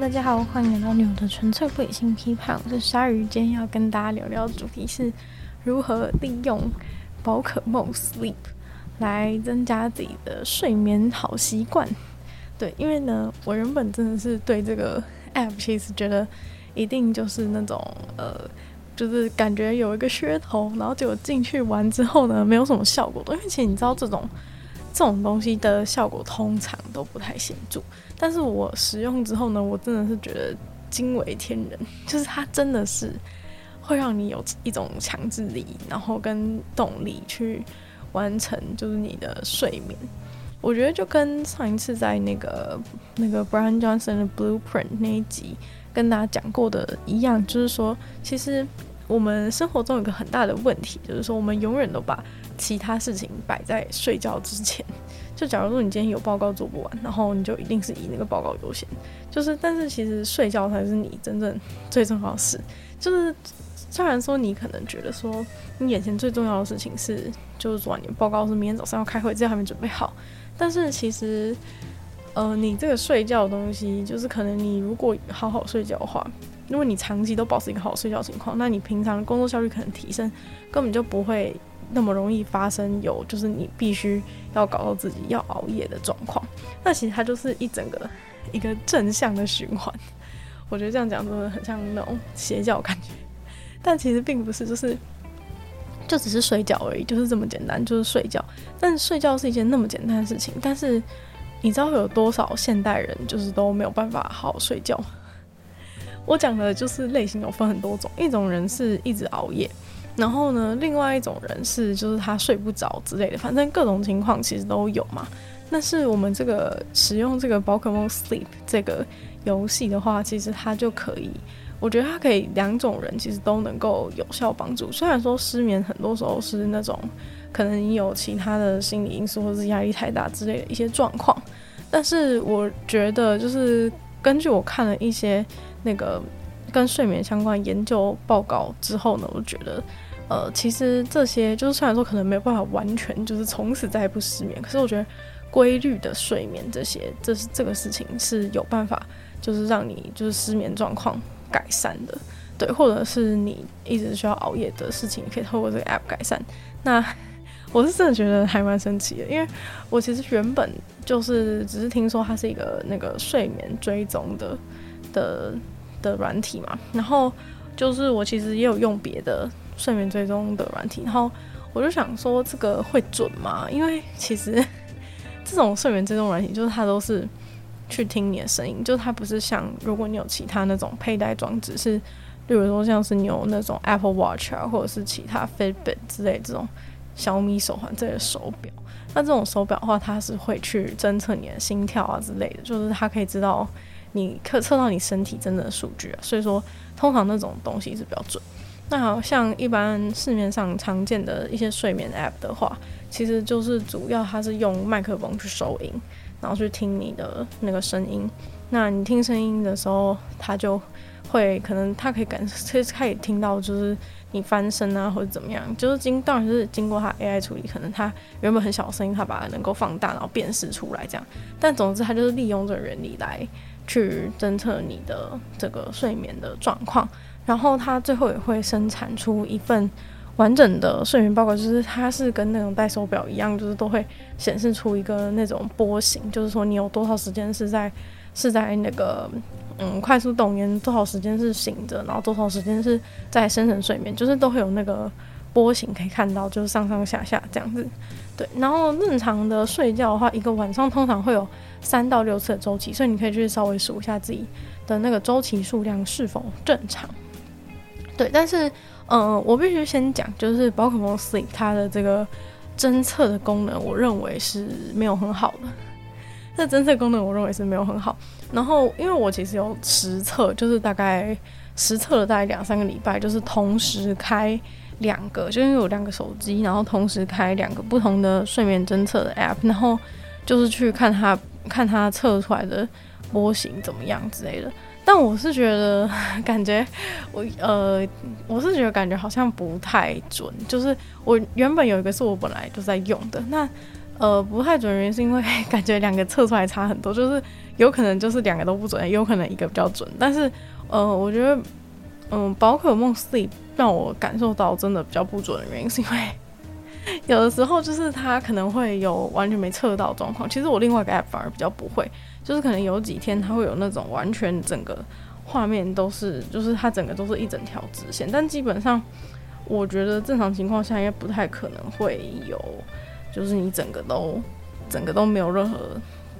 大家好，欢迎来到女友的纯粹不理性批判。我是鲨鱼，今天要跟大家聊聊主题是如何利用宝可梦 Sleep 来增加自己的睡眠好习惯。对，因为呢，我原本真的是对这个 App 其实觉得一定就是那种呃，就是感觉有一个噱头，然后结果进去玩之后呢，没有什么效果的。因为其实你知道这种。这种东西的效果通常都不太显著，但是我使用之后呢，我真的是觉得惊为天人，就是它真的是会让你有一种强制力，然后跟动力去完成就是你的睡眠。我觉得就跟上一次在那个那个 Brian Johnson 的 Blueprint 那一集跟大家讲过的一样，就是说，其实我们生活中有一个很大的问题，就是说我们永远都把其他事情摆在睡觉之前，就假如说你今天有报告做不完，然后你就一定是以那个报告优先。就是，但是其实睡觉才是你真正最重要的事。就是，虽然说你可能觉得说你眼前最重要的事情是，就是做完你的报告是明天早上要开会，这还没准备好。但是其实，呃，你这个睡觉的东西，就是可能你如果好好睡觉的话，如果你长期都保持一个好睡觉情况，那你平常工作效率可能提升，根本就不会。那么容易发生有就是你必须要搞到自己要熬夜的状况，那其实它就是一整个一个正向的循环。我觉得这样讲真的很像那种邪教感觉，但其实并不是，就是 就只是睡觉而已，就是这么简单，就是睡觉。但是睡觉是一件那么简单的事情，但是你知道有多少现代人就是都没有办法好好睡觉？我讲的就是类型有分很多种，一种人是一直熬夜。然后呢，另外一种人是就是他睡不着之类的，反正各种情况其实都有嘛。但是我们这个使用这个宝可梦 Sleep 这个游戏的话，其实它就可以，我觉得它可以两种人其实都能够有效帮助。虽然说失眠很多时候是那种可能你有其他的心理因素或是压力太大之类的一些状况，但是我觉得就是根据我看了一些那个跟睡眠相关研究报告之后呢，我觉得。呃，其实这些就是虽然说可能没有办法完全就是从此再也不失眠，可是我觉得规律的睡眠这些，这是这个事情是有办法，就是让你就是失眠状况改善的，对，或者是你一直需要熬夜的事情，可以透过这个 app 改善。那我是真的觉得还蛮神奇的，因为我其实原本就是只是听说它是一个那个睡眠追踪的的的软体嘛，然后就是我其实也有用别的。睡眠追踪的软体，然后我就想说这个会准吗？因为其实 这种睡眠追踪软体，就是它都是去听你的声音，就是它不是像如果你有其他那种佩戴装置，是例如说像是你有那种 Apple Watch 啊，或者是其他 Fitbit 之类这种小米手环这类的手表，那这种手表的话，它是会去侦测你的心跳啊之类的，就是它可以知道你可测到你身体真的数据啊，所以说通常那种东西是比较准。那好像一般市面上常见的一些睡眠 App 的话，其实就是主要它是用麦克风去收音，然后去听你的那个声音。那你听声音的时候，它就会可能它可以感，其实可以听到就是你翻身啊或者怎么样，就是经当然是经过它 AI 处理，可能它原本很小的声音，它把它能够放大，然后辨识出来这样。但总之，它就是利用这个原理来去侦测你的这个睡眠的状况。然后它最后也会生产出一份完整的睡眠报告，就是它是跟那种戴手表一样，就是都会显示出一个那种波形，就是说你有多少时间是在是在那个嗯快速动眼，多少时间是醒着，然后多少时间是在深层睡眠，就是都会有那个波形可以看到，就是上上下下这样子。对，然后正常的睡觉的话，一个晚上通常会有三到六次的周期，所以你可以去稍微数一下自己的那个周期数量是否正常。对，但是，嗯、我必须先讲，就是宝可梦 Sleep 它的这个侦测的功能，我认为是没有很好的。这侦测功能，我认为是没有很好。然后，因为我其实有实测，就是大概实测了大概两三个礼拜，就是同时开两个，就因为有两个手机，然后同时开两个不同的睡眠侦测的 App，然后就是去看它看它测出来的波形怎么样之类的。但我是觉得，感觉我呃，我是觉得感觉好像不太准。就是我原本有一个是我本来就在用的，那呃不太准，原因是因为 感觉两个测出来差很多，就是有可能就是两个都不准，也有可能一个比较准。但是呃，我觉得嗯，宝可梦 C 让我感受到真的比较不准的原因，是因为 有的时候就是它可能会有完全没测到状况。其实我另外一个 App 反而比较不会，就是可能有几天它会有那种完全整个画面都是，就是它整个都是一整条直线，但基本上。我觉得正常情况下应该不太可能会有，就是你整个都整个都没有任何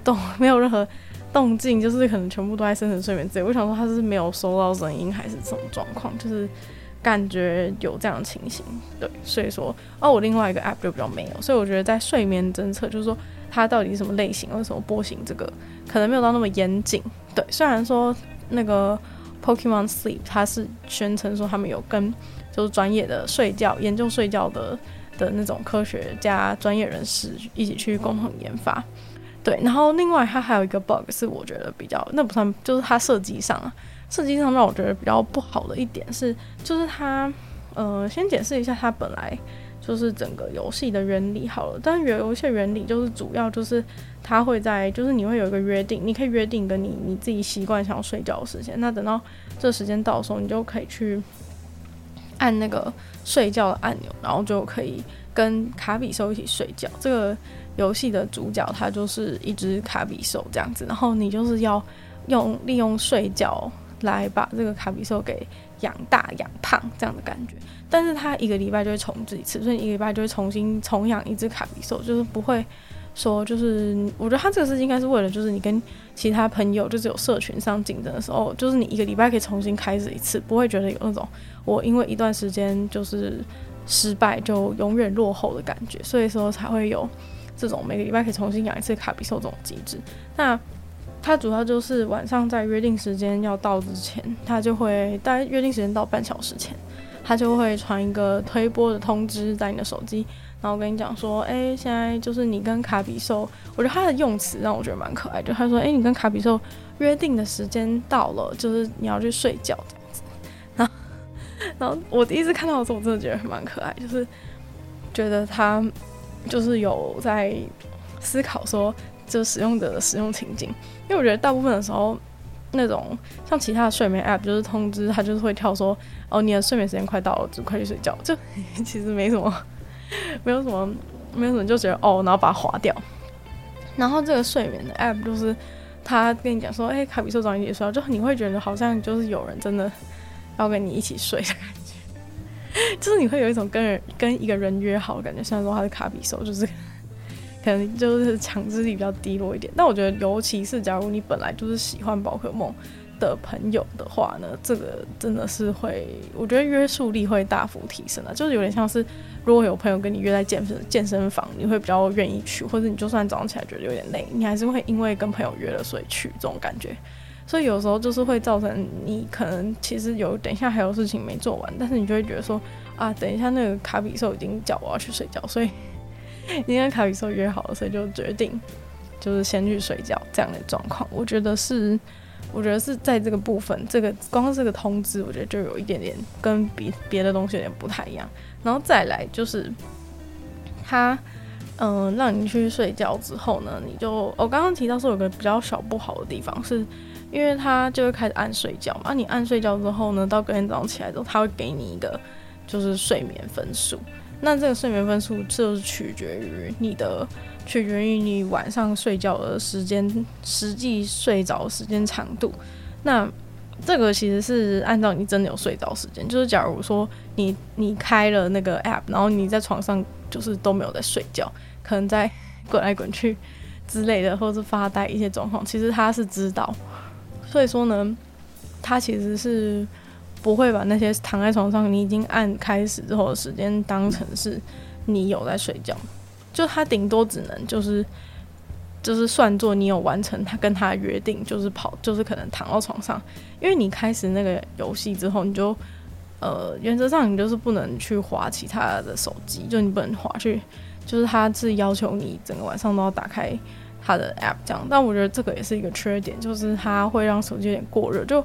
动，没有任何动静，就是可能全部都在深层睡眠之类。我想说它是没有收到声音还是什么状况，就是感觉有这样的情形。对，所以说，哦，我另外一个 app 就比较没有，所以我觉得在睡眠侦测，就是说它到底什么类型，为什么波形这个可能没有到那么严谨。对，虽然说那个 Pokemon Sleep 它是宣称说他们有跟就是专业的睡觉研究睡觉的的那种科学家专业人士一起去共同研发，对。然后另外它还有一个 bug 是我觉得比较那不算，就是它设计上啊，设计上让我觉得比较不好的一点是，就是它呃先解释一下它本来就是整个游戏的原理好了。但是游戏原理就是主要就是它会在就是你会有一个约定，你可以约定跟你你自己习惯想要睡觉的时间，那等到这时间到的时候，你就可以去。按那个睡觉的按钮，然后就可以跟卡比兽一起睡觉。这个游戏的主角他就是一只卡比兽这样子，然后你就是要用利用睡觉来把这个卡比兽给养大养胖这样的感觉。但是他一个礼拜就会重置一次，所以一个礼拜就会重新重养一只卡比兽，就是不会。说就是，我觉得他这个事情应该是为了，就是你跟其他朋友就是有社群上竞争的时候，就是你一个礼拜可以重新开始一次，不会觉得有那种我因为一段时间就是失败就永远落后的感觉，所以说才会有这种每个礼拜可以重新养一次卡比兽这种机制。那它主要就是晚上在约定时间要到之前，它就会大概约定时间到半小时前，它就会传一个推播的通知在你的手机。然后跟你讲说，哎、现在就是你跟卡比兽，我觉得他的用词让我觉得蛮可爱的。就他说，哎、你跟卡比兽约定的时间到了，就是你要去睡觉这样子。然后，然后我第一次看到的时候，我真的觉得蛮可爱，就是觉得他就是有在思考说，就使用者的使用情景。因为我觉得大部分的时候，那种像其他的睡眠 app，就是通知他就是会跳说，哦，你的睡眠时间快到了，就快去睡觉。就 其实没什么。没有什么，没有什么，就觉得哦，然后把它划掉。然后这个睡眠的 app 就是他跟你讲说，哎、卡比兽找你一起睡，就你会觉得好像就是有人真的要跟你一起睡的感觉，就是你会有一种跟人跟一个人约好的感觉。虽然说他是卡比兽，就是可能就是强制力比较低落一点。但我觉得，尤其是假如你本来就是喜欢宝可梦。的朋友的话呢，这个真的是会，我觉得约束力会大幅提升的，就是有点像是，如果有朋友跟你约在健身健身房，你会比较愿意去，或者你就算早上起来觉得有点累，你还是会因为跟朋友约了所以去这种感觉。所以有时候就是会造成你可能其实有等一下还有事情没做完，但是你就会觉得说啊，等一下那个卡比兽已经叫我要去睡觉，所以你跟卡比兽约好了，所以就决定就是先去睡觉这样的状况，我觉得是。我觉得是在这个部分，这个光是这个通知，我觉得就有一点点跟别别的东西有点不太一样。然后再来就是，他嗯、让你去睡觉之后呢，你就我刚刚提到说有个比较小不好的地方，是因为他就会开始按睡觉嘛。你按睡觉之后呢，到隔天早上起来之后，他会给你一个就是睡眠分数。那这个睡眠分数就是取决于你的。取决于你晚上睡觉的时间，实际睡着时间长度。那这个其实是按照你真的有睡着时间。就是假如说你你开了那个 app，然后你在床上就是都没有在睡觉，可能在 滚来滚去之类的，或是发呆一些状况，其实他是知道。所以说呢，他其实是不会把那些躺在床上你已经按开始之后的时间当成是你有在睡觉。就他顶多只能就是就是算作你有完成他跟他约定，就是跑就是可能躺到床上，因为你开始那个游戏之后，你就呃原则上你就是不能去划其他的手机，就你不能划去，就是他是要求你整个晚上都要打开他的 app 这样，但我觉得这个也是一个缺点，就是它会让手机有点过热。就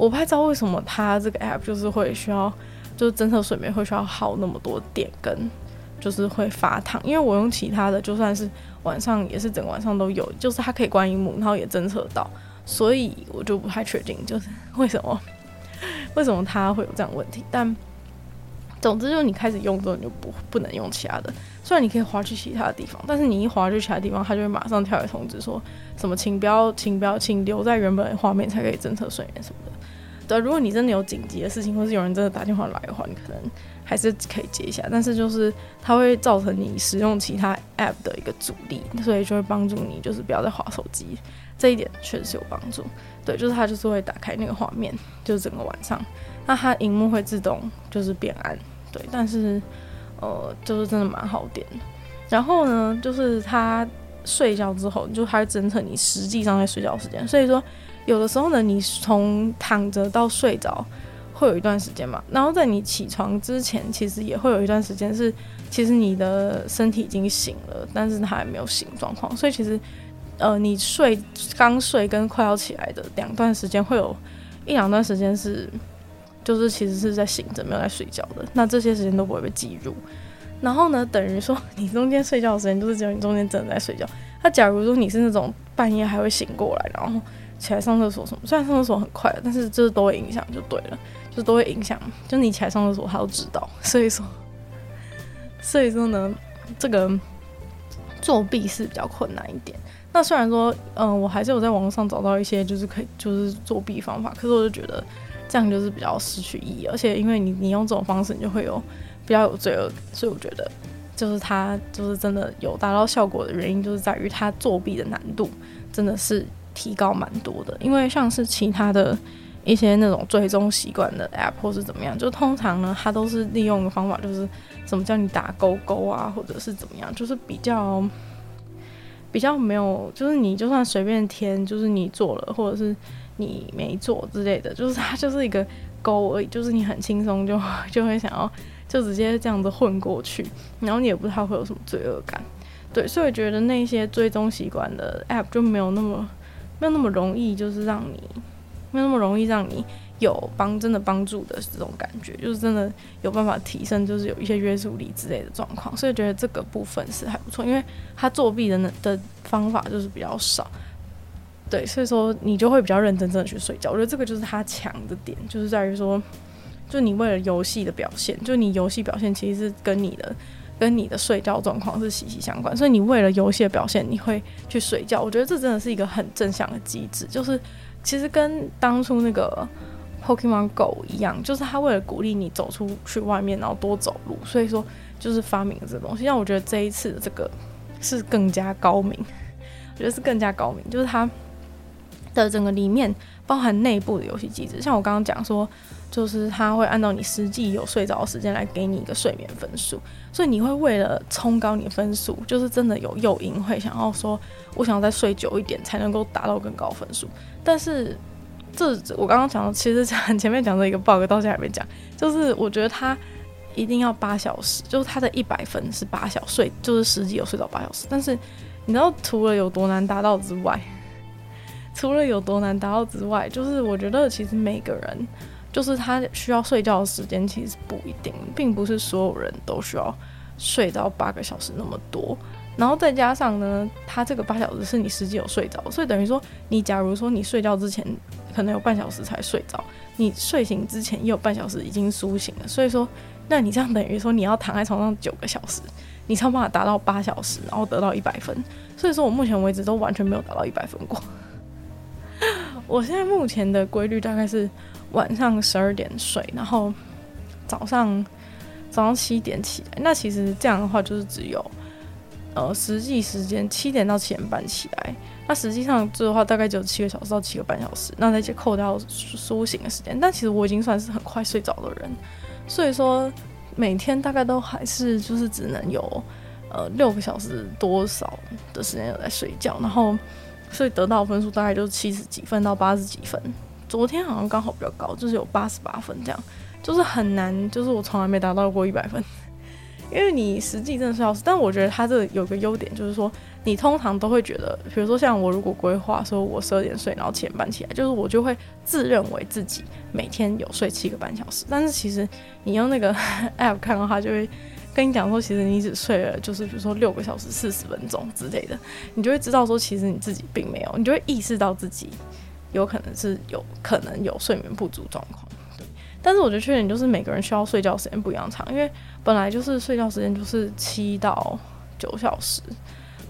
我不太知道为什么它这个 app 就是会需要就是侦测睡眠会需要耗那么多电跟。就是会发烫，因为我用其他的，就算是晚上也是整个晚上都有，就是它可以关音幕，然后也侦测到，所以我就不太确定，就是 为什么为什么它会有这样问题。但总之就是你开始用之后，你就不不能用其他的。虽然你可以滑去其他的地方，但是你一滑去其他地方，它就会马上跳来通知说什么，请不要，请不要，请留在原本画面才可以侦测睡眠什么的。对，如果你真的有紧急的事情，或是有人真的打电话来的话，你可能还是可以接一下。但是就是它会造成你使用其他 app 的一个阻力，所以就会帮助你就是不要再划手机。这一点确实是有帮助。对，就是它就是会打开那个画面，就是整个晚上，那它荧幕会自动就是变暗。对，但是。呃，就是真的蛮好点的。然后呢，就是它睡觉之后，就它会侦测你实际上在睡觉时间。所以说，有的时候呢，你从躺着到睡着会有一段时间嘛。然后在你起床之前，其实也会有一段时间是，其实你的身体已经醒了，但是他还没有醒状况。所以其实，呃，你睡刚睡跟快要起来的两段时间，会有一两段时间是。就是其实是在醒着，没有在睡觉的。那这些时间都不会被记录。然后呢，等于说你中间睡觉的时间，就是只有你中间真的在睡觉。那假如说你是那种半夜还会醒过来，然后起来上厕所什么，虽然上厕所很快，但是这都会影响，就对了，就都会影响。就你起来上厕所，他都知道。所以说，所以说呢，这个作弊是比较困难一点。那虽然说，嗯、我还是有在网上找到一些就是可以就是作弊方法，可是我就觉得。这样就是比较失去意义，而且因为你你用这种方式，你就会有比较有罪恶感，所以我觉得就是它就是真的有达到效果的原因，就是在于它作弊的难度真的是提高蛮多的。因为像是其他的一些那种追踪习惯的 app 或是怎么样，就通常呢，它都是利用的方法就是什么叫你打勾勾啊，或者是怎么样，就是比较比较没有，就是你就算随便填，就是你做了或者是。你没做之类的，就是它就是一个勾而已，就是你很轻松就 就会想要就直接这样子混过去，然后你也不知道会有什么罪恶感，对，所以我觉得那些追踪习惯的 app 就没有那么没有那么容易，就是让你没有那么容易让你有帮真的帮助的这种感觉，就是真的有办法提升，就是有一些约束力之类的状况，所以觉得这个部分是还不错，因为他作弊的的方法就是比较少。对，所以说你就会比较认真真的去睡觉。我觉得这个就是他强的点，就是在于说，就你为了游戏的表现，就你游戏表现其实是跟你的跟你的睡觉状况是息息相关。所以你为了游戏的表现，你会去睡觉。我觉得这真的是一个很正向的机制，就是其实跟当初那个 Pokemon Go 一样，就是他为了鼓励你走出去外面，然后多走路，所以说就是发明了这东西。让我觉得这一次的这个是更加高明，我觉得是更加高明，就是他。的整个里面包含内部的游戏机制，像我刚刚讲说，就是它会按照你实际有睡着的时间来给你一个睡眠分数，所以你会为了冲高你分数，就是真的有诱因会想要说，我想要再睡久一点才能够达到更高分数。但是这我刚刚讲的，其实讲 前面讲的一个 bug 到现在还没讲，就是我觉得它一定要八小时，就是它的一百分是八小时睡，就是实际有睡着八小时。但是你知道除了有多难达到之外，除了有多难达到之外，就是我觉得其实每个人，就是他需要睡觉的时间其实不一定，并不是所有人都需要睡到八个小时那么多。然后再加上呢，他这个八小时是你实际有睡着，所以等于说你假如说你睡觉之前可能有半小时才睡着，你睡醒之前也有半小时已经苏醒了，所以说那你这样等于说你要躺在床上九个小时，你才有办法达到八小时，然后得到一百分。所以说我目前为止都完全没有达到一百分过。我现在目前的规律大概是晚上十二点睡，然后早上早上七点起来。那其实这样的话就是只有呃实际时间七点到七点半起来。那实际上这的话大概只有七个小时到七个半小时。那再扣掉苏醒的时间，但其实我已经算是很快睡着的人。所以说每天大概都还是就是只能有呃六个小时多少的时间有在睡觉，然后。所以得到分数大概就是七十几分到八十几分，昨天好像刚好比较高，就是有八十八分这样，就是很难，就是我从来没达到过一百分，因为你实际真的是要死。但我觉得它这有个优点，就是说你通常都会觉得，比如说像我如果规划说我十二点睡，然后七点半起来，就是我就会自认为自己每天有睡七个半小时，但是其实你用那个 app 看的话，就会。跟你讲说，其实你只睡了就是比如说六个小时四十分钟之类的，你就会知道说，其实你自己并没有，你就会意识到自己有可能是有可能有睡眠不足状况。对，但是我觉得缺点就是每个人需要睡觉时间不一样长，因为本来就是睡觉时间就是七到九小时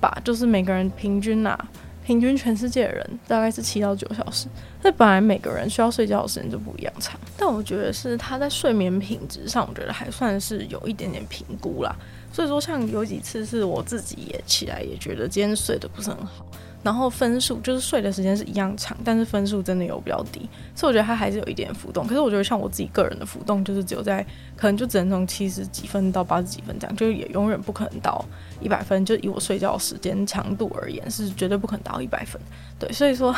吧，就是每个人平均啊。平均全世界的人大概是七到九小时，那本来每个人需要睡觉的时间就不一样长，但我觉得是他在睡眠品质上，我觉得还算是有一点点评估啦。所以说，像有几次是我自己也起来也觉得今天睡得不是很好。然后分数就是睡的时间是一样长，但是分数真的有比较低，所以我觉得它还是有一点浮动。可是我觉得像我自己个人的浮动，就是只有在可能就只能从七十几分到八十几分这样，就也永远不可能到一百分。就以我睡觉时间长度而言，是绝对不可能到一百分。对，所以说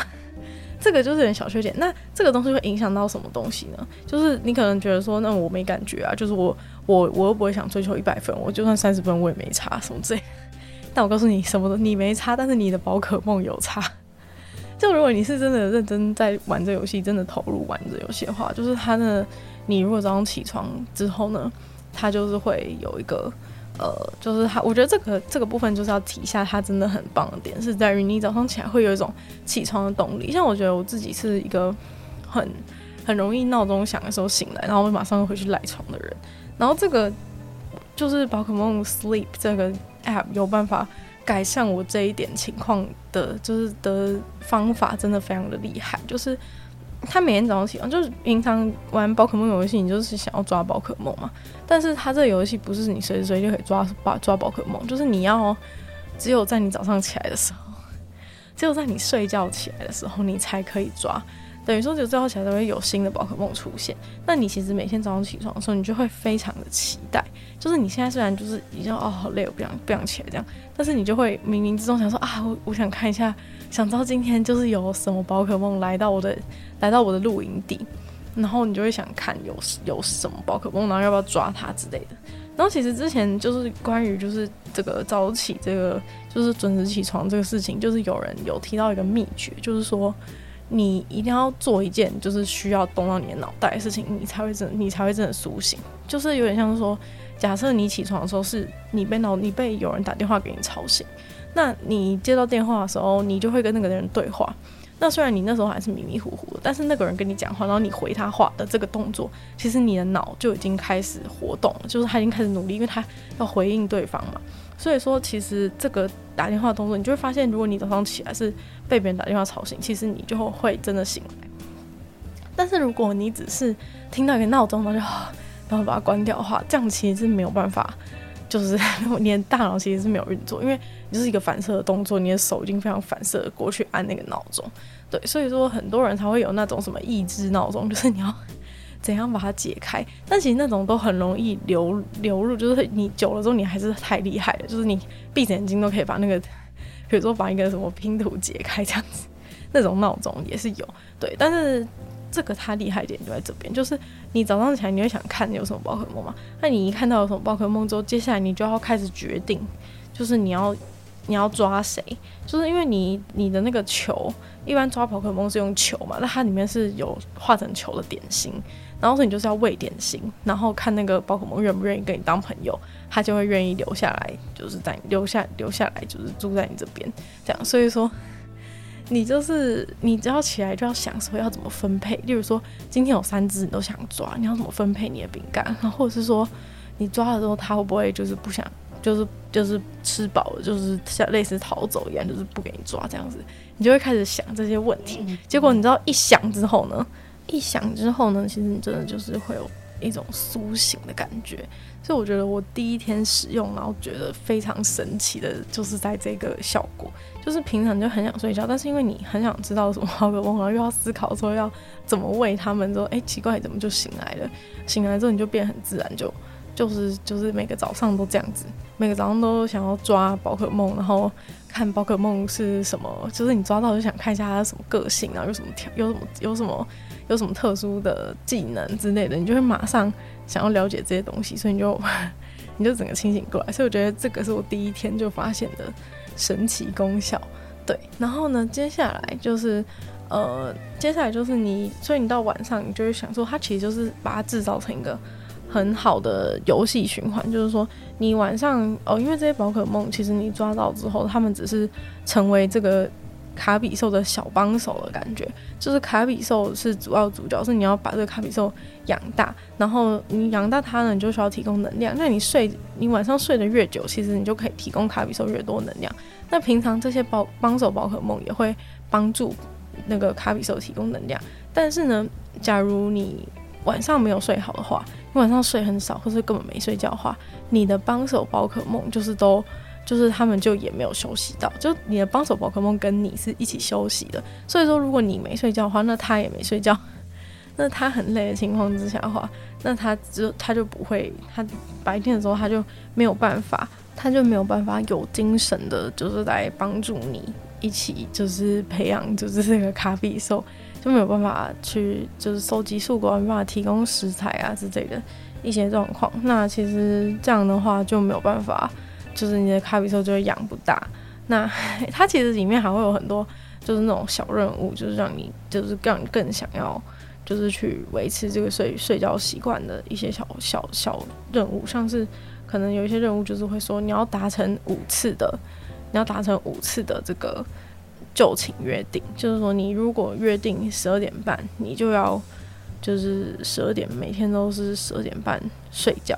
这个就是有点小缺点。那这个东西会影响到什么东西呢？就是你可能觉得说，那我没感觉啊，就是我我我又不会想追求一百分，我就算三十分我也没差什么之类。但我告诉你，什么都你没差，但是你的宝可梦有差。就如果你是真的认真在玩这游戏，真的投入玩这游戏的话，就是它的，你如果早上起床之后呢，它就是会有一个呃，就是它，我觉得这个这个部分就是要提一下，它真的很棒的点是在于你早上起来会有一种起床的动力。像我觉得我自己是一个很很容易闹钟响的时候醒来，然后我马上回去赖床的人。然后这个就是宝可梦 Sleep 这个。有办法改善我这一点情况的，就是的方法真的非常的厉害。就是他每天早上起床，就是平常玩宝可梦游戏，你就是想要抓宝可梦嘛。但是他这个游戏不是你随时随地可以抓把抓宝可梦，就是你要只有在你早上起来的时候，只有在你睡觉起来的时候，你才可以抓。等于说，就最后起来都会有新的宝可梦出现。那你其实每天早上起床的时候，你就会非常的期待。就是你现在虽然就是已经哦好累，我不想不想起来这样，但是你就会冥冥之中想说啊，我我想看一下，想知道今天就是有什么宝可梦来到我的来到我的露营地，然后你就会想看有有什么宝可梦，然后要不要抓它之类的。然后其实之前就是关于就是这个早起这个就是准时起床这个事情，就是有人有提到一个秘诀，就是说。你一定要做一件就是需要动到你的脑袋的事情，你才会真，你才会真的苏醒。就是有点像是说，假设你起床的时候是你被脑，你被有人打电话给你吵醒，那你接到电话的时候，你就会跟那个人对话。那虽然你那时候还是迷迷糊糊的，但是那个人跟你讲话，然后你回他话的这个动作，其实你的脑就已经开始活动了，就是他已经开始努力，因为他要回应对方嘛。所以说，其实这个打电话的动作，你就会发现，如果你早上起来是被别人打电话吵醒，其实你就会真的醒来。但是如果你只是听到一个闹钟，然后就然后把它关掉的话，这样其实是没有办法，就是 你的大脑其实是没有运作，因为你就是一个反射的动作，你的手已经非常反射的过去按那个闹钟。对，所以说很多人才会有那种什么抑制闹钟，就是你要。怎样把它解开？但其实那种都很容易流流入，就是你久了之后，你还是太厉害了，就是你闭着眼睛都可以把那个，比如说把一个什么拼图解开这样子，那种闹钟也是有。对，但是这个它厉害点就在这边，就是你早上起来你会想看有什么宝可梦嘛？那你一看到有什么宝可梦之后，接下来你就要开始决定，就是你要你要抓谁？就是因为你你的那个球，一般抓宝可梦是用球嘛，那它里面是有画成球的点心。然后所以你就是要喂点心，然后看那个宝可梦愿不愿意跟你当朋友，它就会愿意留下来，就是在留下留下来，就是住在你这边，这样。所以说，你就是你只要起来就要想说要怎么分配。例如说，今天有三只你都想抓，你要怎么分配你的饼干？然后或者是说，你抓了之后它会不会就是不想，就是就是吃饱了，就是像类似逃走一样，就是不给你抓这样子，你就会开始想这些问题。结果你知道一想之后呢？一想之后呢，其实你真的就是会有一种苏醒的感觉，所以我觉得我第一天使用，然后觉得非常神奇的，就是在这个效果，就是平常就很想睡觉，但是因为你很想知道什么宝可梦，然后又要思考说要怎么喂他们，说哎奇怪怎么就醒来了，醒来之后你就变很自然，就就是就是每个早上都这样子，每个早上都想要抓宝可梦，然后看宝可梦是什么，就是你抓到就想看一下它什么个性，然后有什么条，有什么有什么。有什么特殊的技能之类的，你就会马上想要了解这些东西，所以你就 你就整个清醒过来。所以我觉得这个是我第一天就发现的神奇功效。对，然后呢，接下来就是呃，接下来就是你，所以你到晚上你就会想说，它其实就是把它制造成一个很好的游戏循环，就是说你晚上哦，因为这些宝可梦其实你抓到之后，他们只是成为这个。卡比兽的小帮手的感觉，就是卡比兽是主要主角，是你要把这个卡比兽养大，然后你养大它呢，你就需要提供能量。那你睡，你晚上睡得越久，其实你就可以提供卡比兽越多能量。那平常这些帮帮手宝可梦也会帮助那个卡比兽提供能量。但是呢，假如你晚上没有睡好的话，晚上睡很少，或是根本没睡觉的话，你的帮手宝可梦就是都。就是他们就也没有休息到，就你的帮手宝可梦跟你是一起休息的，所以说如果你没睡觉的话，那他也没睡觉，那他很累的情况之下的话，那他就他就不会，他白天的时候他就没有办法，他就没有办法有精神的，就是来帮助你一起就是培养就是这个卡比兽，就没有办法去就是收集树果，没办法提供食材啊之类的一些状况，那其实这样的话就没有办法。就是你的卡比兽就会养不大，那 它其实里面还会有很多，就是那种小任务，就是让你就是让你更想要，就是去维持这个睡睡觉习惯的一些小小小任务，像是可能有一些任务就是会说你要达成五次的，你要达成五次的这个就寝约定，就是说你如果约定十二点半，你就要就是十二点每天都是十二点半睡觉。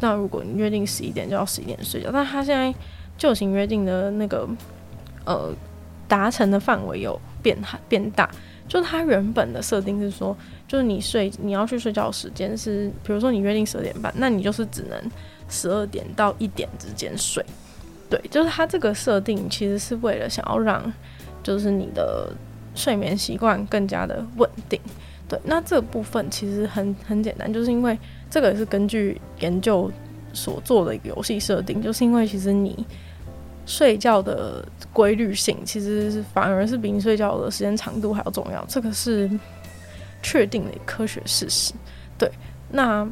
那如果你约定十一点就要十一点睡觉，但他现在就寝约定的那个呃达成的范围有变变大，就是他原本的设定是说，就是你睡你要去睡觉的时间是，比如说你约定十二点半，那你就是只能十二点到一点之间睡，对，就是他这个设定其实是为了想要让就是你的睡眠习惯更加的稳定，对，那这部分其实很很简单，就是因为。这个也是根据研究所做的一个游戏设定，就是因为其实你睡觉的规律性，其实反而是比你睡觉的时间长度还要重要，这个是确定的科学事实。对，那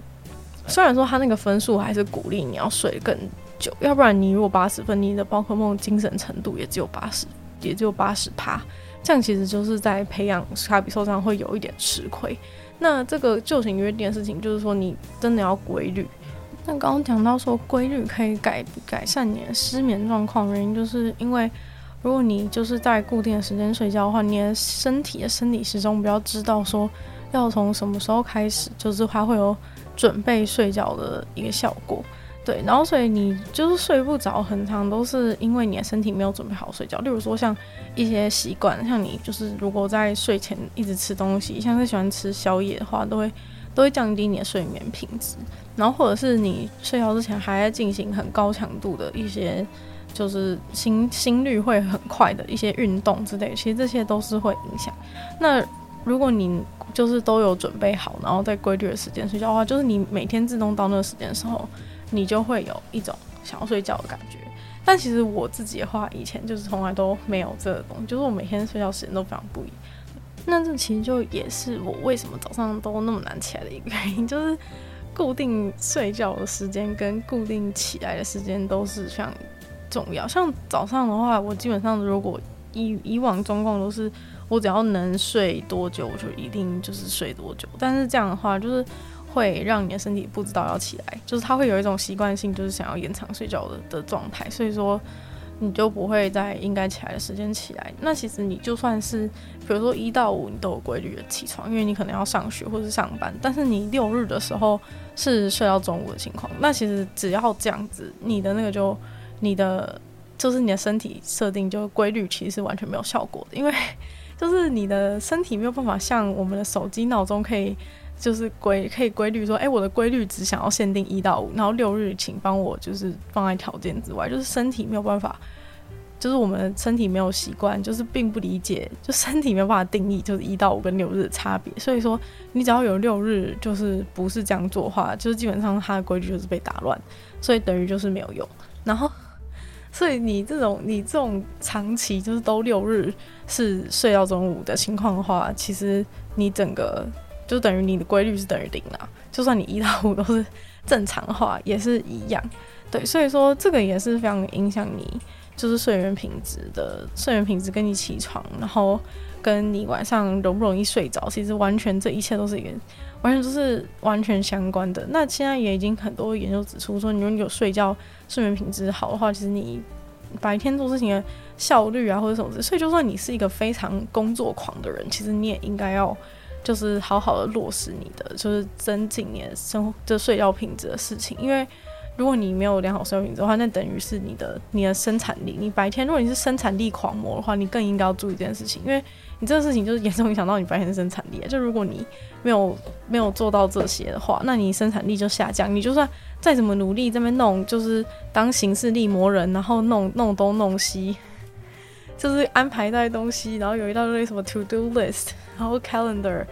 虽然说他那个分数还是鼓励你要睡更久，要不然你如果八十分，你的宝可梦精神程度也只有八十，也就八十趴，这样其实就是在培养卡比兽上会有一点吃亏。那这个就寝约定的事情，就是说你真的要规律。那刚刚讲到说规律可以改改善你的失眠状况，原因就是因为如果你就是在固定的时间睡觉的话，你的身体的生理时钟比较知道说要从什么时候开始，就是它会有准备睡觉的一个效果。对，然后所以你就是睡不着，很长都是因为你的身体没有准备好睡觉。例如说像一些习惯，像你就是如果在睡前一直吃东西，像是喜欢吃宵夜的话，都会都会降低你的睡眠品质。然后或者是你睡觉之前还在进行很高强度的一些，就是心心率会很快的一些运动之类，其实这些都是会影响。那如果你就是都有准备好，然后在规律的时间睡觉的话，就是你每天自动到那个时间的时候。你就会有一种想要睡觉的感觉，但其实我自己的话，以前就是从来都没有这个东西，就是我每天睡觉时间都非常不一。那这其实就也是我为什么早上都那么难起来的一个原因，就是固定睡觉的时间跟固定起来的时间都是非常重要。像早上的话，我基本上如果以以往状况都是我只要能睡多久，我就一定就是睡多久。但是这样的话，就是。会让你的身体不知道要起来，就是它会有一种习惯性，就是想要延长睡觉的的状态，所以说你就不会在应该起来的时间起来。那其实你就算是，比如说一到五你都有规律的起床，因为你可能要上学或是上班，但是你六日的时候是睡到中午的情况，那其实只要这样子，你的那个就你的就是你的身体设定就规律，其实是完全没有效果的，因为就是你的身体没有办法像我们的手机闹钟可以。就是规可以规律说，哎、我的规律只想要限定一到五，然后六日请帮我就是放在条件之外，就是身体没有办法，就是我们身体没有习惯，就是并不理解，就身体没有办法定义就是一到五跟六日的差别，所以说你只要有六日就是不是这样做的话，就是基本上它的规律就是被打乱，所以等于就是没有用。然后，所以你这种你这种长期就是都六日是睡到中午的情况的话，其实你整个。就等于你的规律是等于零啦，就算你一到五都是正常的话，也是一样。对，所以说这个也是非常影响你就是睡眠品质的睡眠品质，跟你起床，然后跟你晚上容不容易睡着，其实完全这一切都是一个完全都是完全相关的。那现在也已经很多研究指出说，你如果你有睡觉睡眠品质好的话，其实你白天做事情的效率啊或者什么，所以就算你是一个非常工作狂的人，其实你也应该要就是好好的落实你的就是增进你的生活就睡觉品质的事情，因为。如果你没有良好睡眠品质的话，那等于是你的你的生产力。你白天如果你是生产力狂魔的话，你更应该要注意这件事情，因为你这个事情就是严重影响到你白天的生产力。就如果你没有没有做到这些的话，那你生产力就下降。你就算再怎么努力这边弄，就是当形式力魔人，然后弄弄东弄西，就是安排那些东西，然后有一大堆什么 to do list，然后 calendar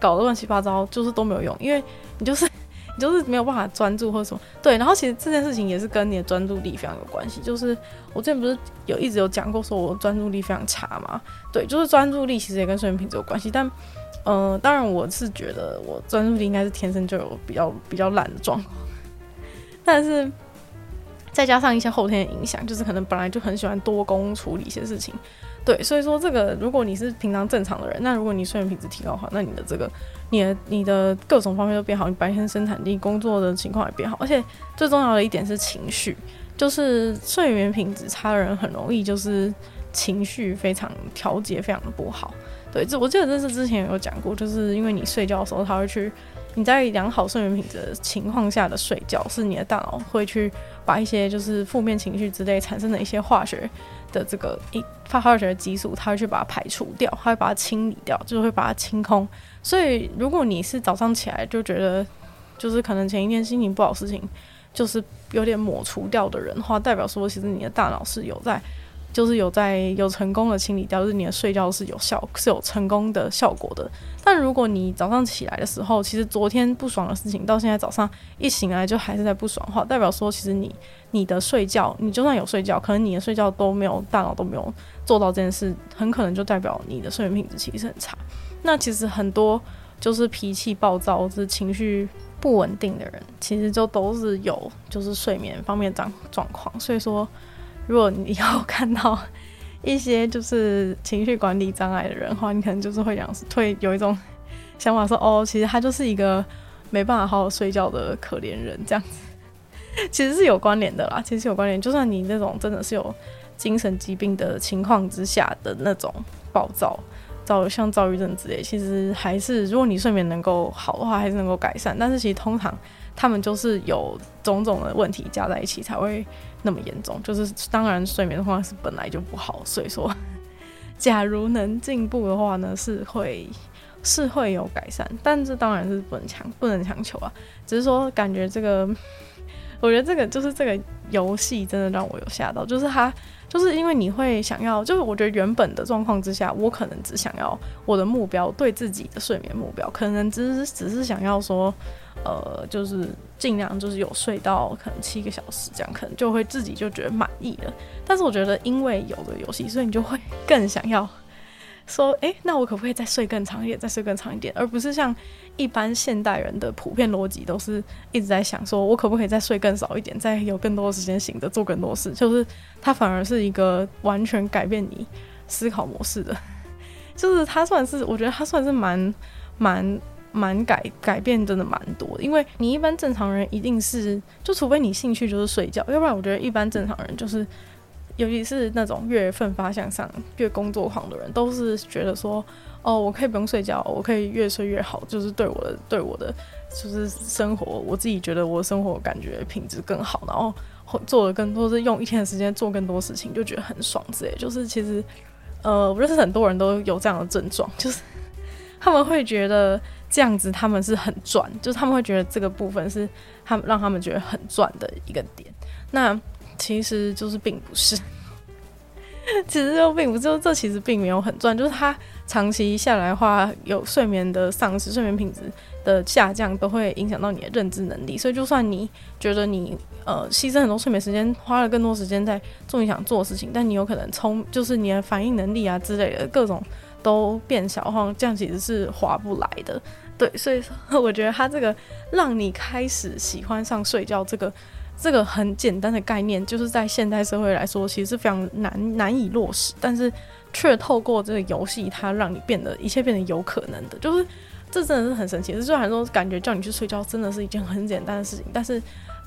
搞得乱七八糟，就是都没有用，因为你就是 你。就是没有办法专注或者什么，对，然后其实这件事情也是跟你的专注力非常有关系。就是我之前不是有一直有讲过，说我专注力非常差嘛，对，就是专注力其实也跟睡眠品质有关系。但，呃，当然我是觉得我专注力应该是天生就有比较比较懒的状况，但是再加上一些后天的影响，就是可能本来就很喜欢多工处理一些事情。对，所以说这个，如果你是平常正常的人，那如果你睡眠品质提高的话，那你的这个，你的你的各种方面都变好，你白天生产力、工作的情况也变好，而且最重要的一点是情绪，就是睡眠品质差的人很容易就是情绪非常调节非常的不好。对，这我记得这是之前有讲过，就是因为你睡觉的时候，他会去你在良好睡眠品质的情况下的睡觉，是你的大脑会去把一些就是负面情绪之类产生的一些化学。的这个一发化学的激素，它会去把它排除掉，它会把它清理掉，就是会把它清空。所以，如果你是早上起来就觉得，就是可能前一天心情不好，事情就是有点抹除掉的人的话，代表说其实你的大脑是有在。就是有在有成功的清理掉，就是你的睡觉是有效，是有成功的效果的。但如果你早上起来的时候，其实昨天不爽的事情，到现在早上一醒来就还是在不爽的话，代表说其实你你的睡觉，你就算有睡觉，可能你的睡觉都没有，大脑都没有做到这件事，很可能就代表你的睡眠品质其实很差。那其实很多就是脾气暴躁、就是情绪不稳定的人，其实就都是有就是睡眠方面状状况，所以说。如果你要看到 一些就是情绪管理障碍的人的话，你可能就是会想，会有一种想法说，哦，其实他就是一个没办法好好睡觉的可怜人，这样子，其实是有关联的啦，其实是有关联。就算你那种真的是有精神疾病的情况之下的那种暴躁、躁像躁郁症之类，其实还是如果你睡眠能够好的话，还是能够改善。但是其实通常他们就是有种种的问题加在一起才会。那么严重，就是当然睡眠的话是本来就不好，所以说，假如能进步的话呢，是会是会有改善，但这当然是不能强不能强求啊，只是说感觉这个，我觉得这个就是这个游戏真的让我有吓到，就是它就是因为你会想要，就是我觉得原本的状况之下，我可能只想要我的目标对自己的睡眠目标，可能只是只是想要说。呃，就是尽量就是有睡到可能七个小时，这样可能就会自己就觉得满意了。但是我觉得，因为有的游戏，所以你就会更想要说，诶，那我可不可以再睡更长一点，再睡更长一点？而不是像一般现代人的普遍逻辑，都是一直在想说，我可不可以再睡更少一点，再有更多的时间醒着做更多事。就是它反而是一个完全改变你思考模式的，就是它算是，我觉得它算是蛮蛮。蛮改改变真的蛮多的，因为你一般正常人一定是，就除非你兴趣就是睡觉，要不然我觉得一般正常人就是，尤其是那种越奋发向上、越工作狂的人，都是觉得说，哦，我可以不用睡觉，我可以越睡越好，就是对我的对我的就是生活，我自己觉得我生活感觉品质更好，然后做的更多是用一天的时间做更多事情，就觉得很爽之类。就是其实，呃，我认识很多人都有这样的症状，就是他们会觉得。这样子他们是很赚，就是他们会觉得这个部分是他们让他们觉得很赚的一个点。那其实就是并不是，其实就并不是，就这其实并没有很赚，就是他长期下来话，有睡眠的丧失、睡眠品质的下降，都会影响到你的认知能力。所以就算你觉得你呃牺牲很多睡眠时间，花了更多时间在做你想做的事情，但你有可能从就是你的反应能力啊之类的各种。都变小的话，这样其实是划不来的。对，所以说 我觉得他这个让你开始喜欢上睡觉这个这个很简单的概念，就是在现代社会来说，其实是非常难难以落实，但是却透过这个游戏，它让你变得一切变得有可能的，就是这真的是很神奇。虽然说感觉叫你去睡觉真的是一件很简单的事情，但是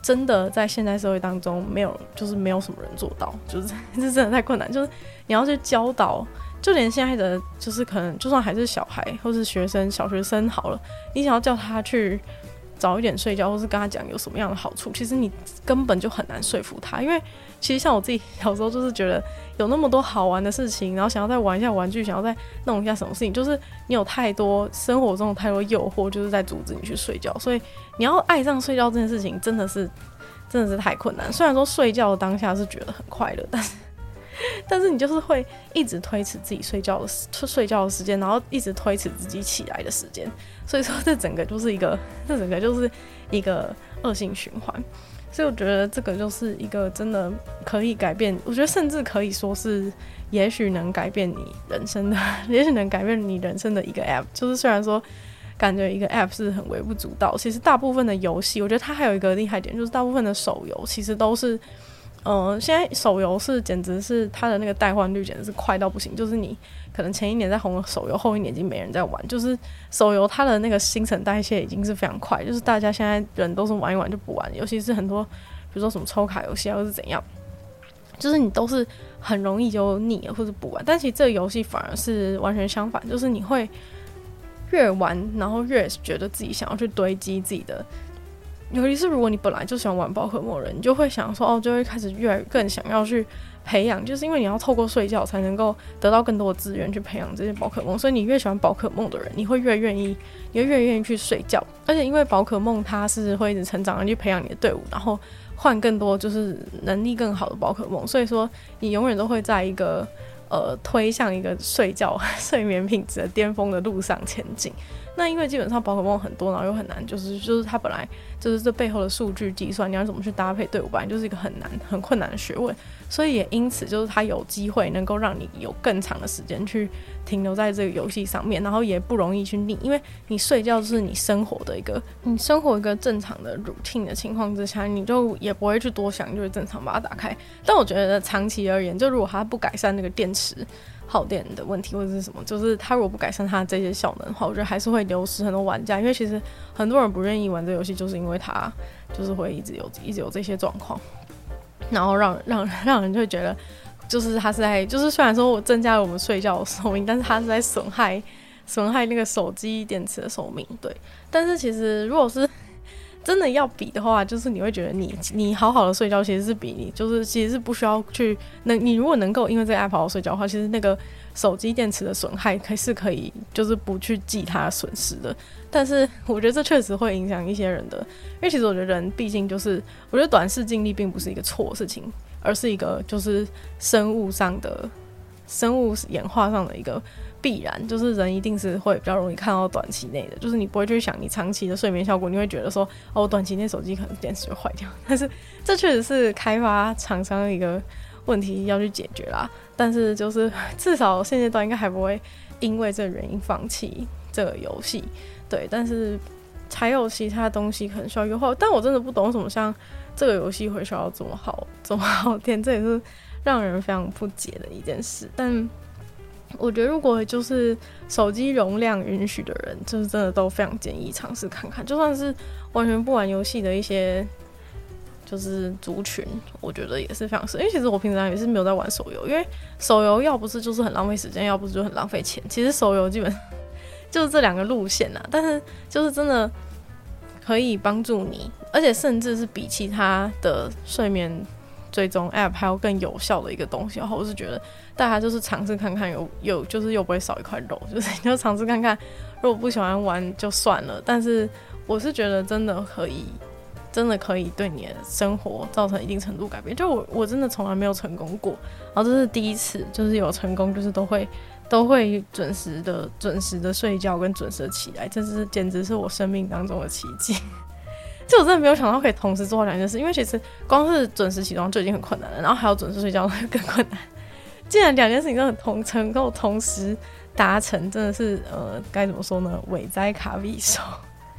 真的在现代社会当中，没有就是没有什么人做到，就是这真的太困难。就是你要去教导，就连现在的就是可能就算还是小孩或是学生，小学生好了，你想要叫他去。早一点睡觉，或是跟他讲有什么样的好处，其实你根本就很难说服他。因为其实像我自己小时候，就是觉得有那么多好玩的事情，然后想要再玩一下玩具，想要再弄一下什么事情，就是你有太多生活中的太多诱惑，就是在阻止你去睡觉。所以你要爱上睡觉这件事情，真的是真的是太困难。虽然说睡觉当下是觉得很快乐，但是。但是你就是会一直推迟自己睡觉的睡觉的时间，然后一直推迟自己起来的时间，所以说这整个就是一个，这整个就是一个恶性循环。所以我觉得这个就是一个真的可以改变，我觉得甚至可以说是，也许能改变你人生的，也许能改变你人生的一个 app。就是虽然说感觉一个 app 是很微不足道，其实大部分的游戏，我觉得它还有一个厉害点，就是大部分的手游其实都是。嗯、现在手游是简直是它的那个代换率简直是快到不行，就是你可能前一年在红手游，后一年已经没人在玩。就是手游它的那个新陈代谢已经是非常快，就是大家现在人都是玩一玩就不玩，尤其是很多比如说什么抽卡游戏啊，或是怎样，就是你都是很容易就腻了或者不玩。但其实这个游戏反而是完全相反，就是你会越玩，然后越觉得自己想要去堆积自己的。尤其是如果你本来就喜欢玩宝可梦人，你就会想说哦，就会开始越来越更想要去培养，就是因为你要透过睡觉才能够得到更多的资源去培养这些宝可梦，所以你越喜欢宝可梦的人，你会越愿意，你会越愿意去睡觉。而且因为宝可梦它是会一直成长，而去培养你的队伍，然后换更多就是能力更好的宝可梦，所以说你永远都会在一个呃推向一个睡觉 睡眠品质的巅峰的路上前进。那因为基本上宝可梦很多，然后又很难，就是就是它本来就是这背后的数据计算，你要怎么去搭配队伍，本来就是一个很难很困难的学问，所以也因此就是它有机会能够让你有更长的时间去停留在这个游戏上面，然后也不容易去腻，因为你睡觉是你生活的一个，你生活一个正常的 routine 的情况之下，你就也不会去多想，就是正常把它打开。但我觉得长期而言，就如果它不改善那个电池。耗电的问题或者是什么，就是它如果不改善它这些效能的话，我觉得还是会流失很多玩家。因为其实很多人不愿意玩这游戏，就是因为它就是会一直有一直有这些状况，然后让让让人就会觉得，就是它是在就是虽然说我增加了我们睡觉的寿命，但是它是在损害损害那个手机电池的寿命。对，但是其实如果是。真的要比的话，就是你会觉得你你好好的睡觉，其实是比你就是其实是不需要去能你如果能够因为这个 app 好好睡觉的话，其实那个手机电池的损害还是可以就是不去计它的损失的。但是我觉得这确实会影响一些人的，因为其实我觉得人毕竟就是我觉得短视经历并不是一个错事情，而是一个就是生物上的生物演化上的一个。必然就是人一定是会比较容易看到短期内的，就是你不会去想你长期的睡眠效果，你会觉得说哦，短期内手机可能电池就坏掉。但是这确实是开发厂商的一个问题要去解决啦。但是就是至少现阶段应该还不会因为这原因放弃这个游戏。对，但是还有其他东西可能需要优化。但我真的不懂为什么像这个游戏会需要这么好这么好 电，这也是让人非常不解的一件事。但我觉得，如果就是手机容量允许的人，就是真的都非常建议尝试看看。就算是完全不玩游戏的一些就是族群，我觉得也是非常适。因为其实我平常也是没有在玩手游，因为手游要不是就是很浪费时间，要不是就很浪费钱。其实手游基本 就是这两个路线啊，但是就是真的可以帮助你，而且甚至是比其他的睡眠追踪 App 还要更有效的一个东西。然后我是觉得。大家就是尝试看看有，有就是又不会少一块肉，就是你就尝试看看，如果不喜欢玩就算了。但是我是觉得真的可以，真的可以对你的生活造成一定程度改变。就我我真的从来没有成功过，然后这是第一次，就是有成功，就是都会都会准时的准时的睡觉跟准时的起来，这是简直是我生命当中的奇迹。就我真的没有想到可以同时做好两件事，因为其实光是准时起床就已经很困难了，然后还要准时睡觉更困难。既然两件事情都很同成，能够同时达成，真的是呃该怎么说呢？伟哉卡比手。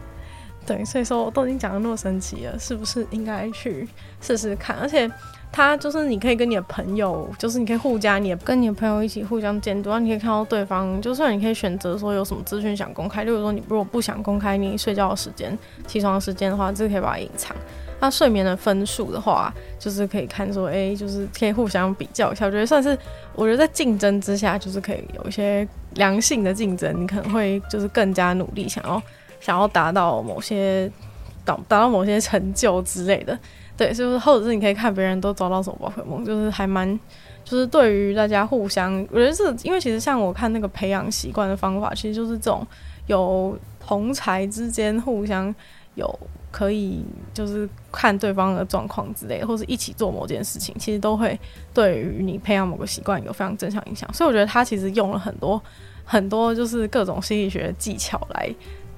对，所以说我都已经讲的那么神奇了，是不是应该去试试看？而且他就是你可以跟你的朋友，就是你可以互加，你也跟你的朋友一起互相监督，然后你可以看到对方，就算你可以选择说有什么资讯想公开，例如说你如果不想公开你睡觉的时间、起床的时间的话，这可以把它隐藏。那睡眠的分数的话，就是可以看说，哎、就是可以互相比较一下，我觉得算是，我觉得在竞争之下，就是可以有一些良性的竞争，你可能会就是更加努力，想要。想要达到某些达达到某些成就之类的，对，就是或者是你可以看别人都找到什么宝可梦，就是还蛮，就是对于大家互相，我觉得是因为其实像我看那个培养习惯的方法，其实就是这种有同才之间互相有可以就是看对方的状况之类的，或者一起做某件事情，其实都会对于你培养某个习惯有非常正向影响。所以我觉得他其实用了很多很多就是各种心理学技巧来。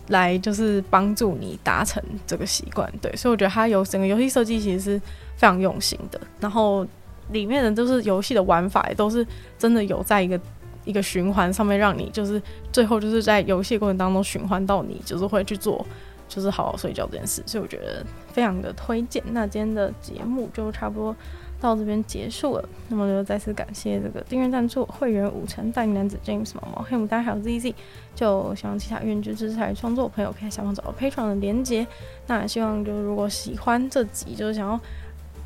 来就是帮助你达成这个习惯，对，所以我觉得它有整个游戏设计其实是非常用心的，然后里面的就是游戏的玩法也都是真的有在一个一个循环上面，让你就是最后就是在游戏过程当中循环到你就是会去做就是好好睡觉这件事，所以我觉得非常的推荐。那今天的节目就差不多。到这边结束了，那么就再次感谢这个订阅赞助会员五成大龄男子 James 毛毛黑牡丹还有 ZZ，就希望其他愿意支持台创作朋友可以下方找到 Patreon 的连结。那希望就如果喜欢这集，就是想要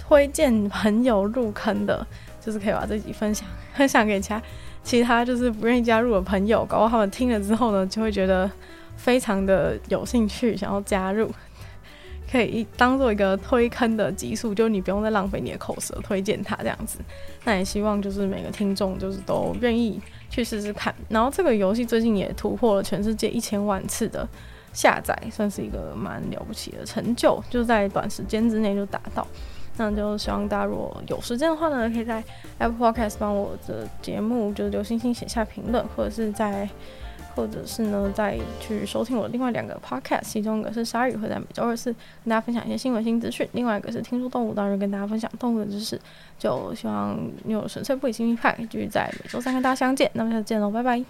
推荐朋友入坑的，就是可以把这集分享分享给其他其他就是不愿意加入的朋友，搞不好他们听了之后呢，就会觉得非常的有兴趣，想要加入。可以当做一个推坑的集数，就你不用再浪费你的口舌推荐它这样子。那也希望就是每个听众就是都愿意去试试看。然后这个游戏最近也突破了全世界一千万次的下载，算是一个蛮了不起的成就，就在短时间之内就达到。那就希望大家如果有时间的话呢，可以在 Apple Podcast 帮我的节目就是留星星写下评论，或者是在。或者是呢，再去收听我另外两个 podcast，其中一个是鲨鱼，会在每周二四跟大家分享一些新闻新资讯；另外一个是听说动物，当然跟大家分享动物的知识。就希望你有纯粹不理性批判，继续在每周三跟大家相见。那么下次见喽，拜拜。